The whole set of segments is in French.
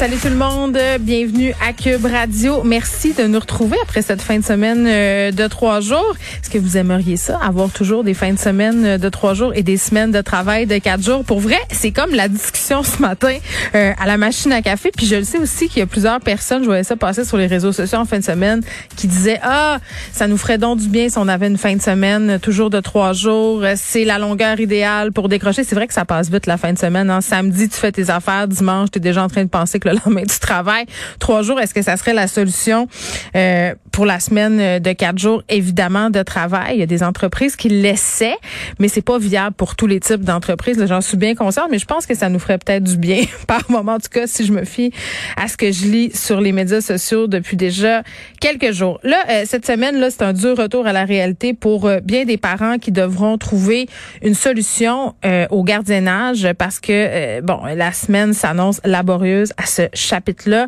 Salut tout le monde, bienvenue à Cube Radio. Merci de nous retrouver après cette fin de semaine euh, de trois jours. Est-ce que vous aimeriez ça, avoir toujours des fins de semaine de trois jours et des semaines de travail de quatre jours? Pour vrai, c'est comme la discussion ce matin euh, à la machine à café. Puis je le sais aussi qu'il y a plusieurs personnes, je voyais ça passer sur les réseaux sociaux en fin de semaine, qui disaient, ah, ça nous ferait donc du bien si on avait une fin de semaine toujours de trois jours. C'est la longueur idéale pour décrocher. C'est vrai que ça passe vite la fin de semaine. Hein. Samedi, tu fais tes affaires. Dimanche, tu es déjà en train de penser que le lendemain du travail. Trois jours, est-ce que ça serait la solution euh, pour la semaine de quatre jours? Évidemment, de travail? Il y a des entreprises qui l'essaient, mais c'est pas viable pour tous les types d'entreprises. J'en suis bien consciente, mais je pense que ça nous ferait peut-être du bien par moment. En tout cas, si je me fie à ce que je lis sur les médias sociaux depuis déjà quelques jours. Là, euh, cette semaine, là, c'est un dur retour à la réalité pour euh, bien des parents qui devront trouver une solution au gardiennage parce que, bon, la semaine s'annonce laborieuse à ce chapitre-là.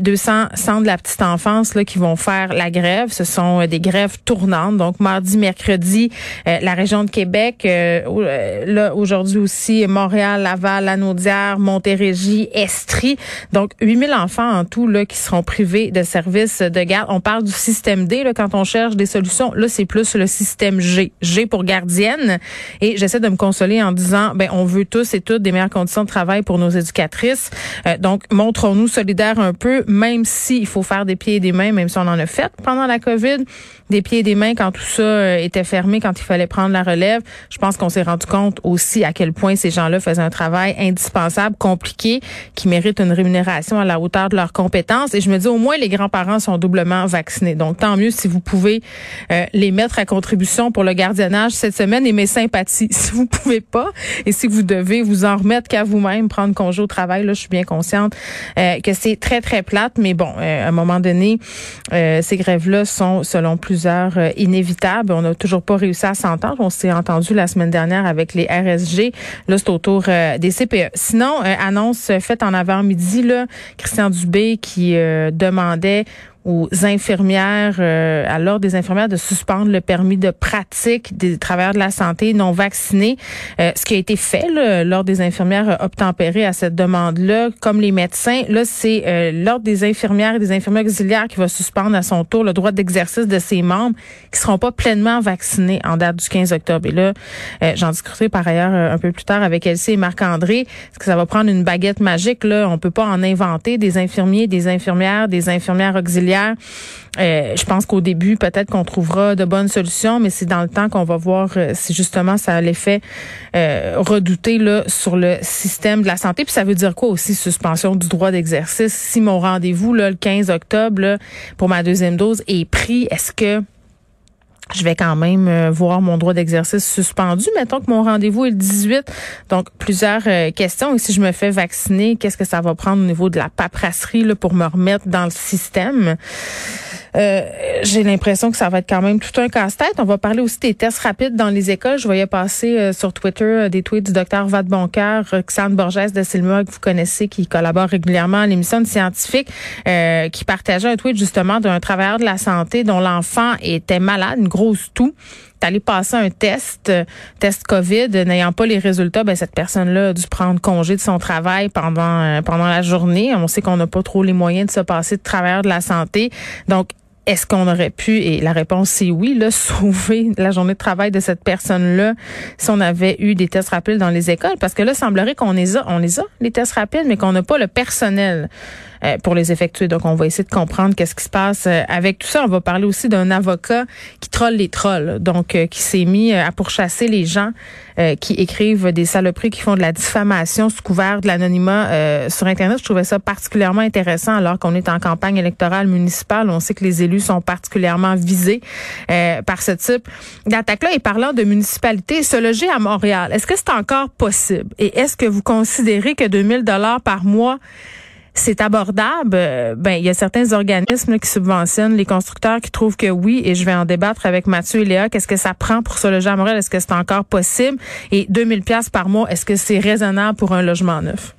200 euh, centres de la petite enfance là, qui vont faire la grève. Ce sont euh, des grèves tournantes. Donc, mardi, mercredi, euh, la région de Québec. là, aujourd'hui aussi, Montréal, Laval, Lanaudière, Montérégie, Estrie. Donc, 8000 enfants en tout là, qui seront privés de services de garde. On parle du système D là, quand on cherche des solutions. Là, c'est plus le système G. G pour gardienne. Et j'essaie de me consoler en disant, ben, on veut tous et toutes des meilleures conditions de travail pour nos éducatrices. donc, montrons-nous solidaires un peu, même s'il faut faire des pieds et des mains, même si on en a fait pendant la COVID, des pieds et des mains quand tout ça euh, était fermé, quand il fallait prendre la relève. Je pense qu'on s'est rendu compte aussi à quel point ces gens-là faisaient un travail indispensable, compliqué, qui mérite une rémunération à la hauteur de leurs compétences. Et je me dis, au moins, les grands-parents sont doublement vaccinés. Donc, tant mieux si vous pouvez euh, les mettre à contribution pour le gardiennage cette semaine et mes sympathies. Si vous pouvez pas et si vous devez vous en remettre qu'à vous-même, prendre congé au travail, là, je suis bien consciente euh, que c'est très, très plate. Mais bon, à un moment donné, ces grèves-là sont, selon plus plusieurs euh, inévitables. On n'a toujours pas réussi à s'entendre. On s'est entendu la semaine dernière avec les RSG. Là, c'est autour euh, des CPE. Sinon, euh, annonce faite en avant-midi, là, Christian Dubé qui demandait aux infirmières, euh, à l'ordre des infirmières de suspendre le permis de pratique des travailleurs de la santé non vaccinés. Euh, ce qui a été fait l'ordre des infirmières a obtempéré à cette demande-là, comme les médecins. Là, c'est euh, l'ordre des infirmières et des infirmières auxiliaires qui va suspendre à son tour le droit d'exercice de ses membres qui seront pas pleinement vaccinés en date du 15 octobre. Et là, euh, j'en discuterai par ailleurs un peu plus tard avec Elsie et Marc-André. Est-ce que ça va prendre une baguette magique? Là, on peut pas en inventer des infirmiers, des infirmières, des infirmières auxiliaires euh, je pense qu'au début, peut-être qu'on trouvera de bonnes solutions, mais c'est dans le temps qu'on va voir euh, si justement ça a l'effet euh, redouté là, sur le système de la santé. Puis ça veut dire quoi aussi, suspension du droit d'exercice? Si mon rendez-vous là, le 15 octobre pour ma deuxième dose est pris, est-ce que je vais quand même euh, voir mon droit d'exercice suspendu. Mettons que mon rendez-vous est le 18. Donc, plusieurs euh, questions. Et si je me fais vacciner, qu'est-ce que ça va prendre au niveau de la paperasserie là, pour me remettre dans le système? Euh, j'ai l'impression que ça va être quand même tout un casse-tête. On va parler aussi des tests rapides dans les écoles. Je voyais passer euh, sur Twitter euh, des tweets du docteur Vadeboncoeur, Roxane Borges de Silma, que vous connaissez, qui collabore régulièrement à l'émission de scientifique, qui partageait un tweet justement d'un travailleur de la santé dont l'enfant était malade, une grosse toux allé passer un test, test COVID, n'ayant pas les résultats, ben cette personne-là a dû prendre congé de son travail pendant pendant la journée. On sait qu'on n'a pas trop les moyens de se passer de travailleur de la santé. Donc est-ce qu'on aurait pu, et la réponse c'est oui, là, sauver la journée de travail de cette personne-là si on avait eu des tests rapides dans les écoles? Parce que là, semblerait qu'on les a, on les a, les tests rapides, mais qu'on n'a pas le personnel pour les effectuer. Donc, on va essayer de comprendre qu'est-ce qui se passe euh, avec tout ça. On va parler aussi d'un avocat qui troll les trolls, donc euh, qui s'est mis à pourchasser les gens qui écrivent des saloperies, qui font de la diffamation sous couvert de l'anonymat sur Internet. Je trouvais ça particulièrement intéressant alors qu'on est en campagne électorale municipale. On sait que les élus sont particulièrement visés par ce type d'attaque-là. Et parlant de municipalité, se loger à Montréal, est-ce que c'est encore possible? Et est-ce que vous considérez que 2000 dollars par mois c'est abordable. Euh, ben, il y a certains organismes qui subventionnent les constructeurs qui trouvent que oui, et je vais en débattre avec Mathieu et Léa. Qu'est-ce que ça prend pour se loger à? Est-ce que c'est encore possible? Et 2000 pièces par mois, est-ce que c'est raisonnable pour un logement neuf?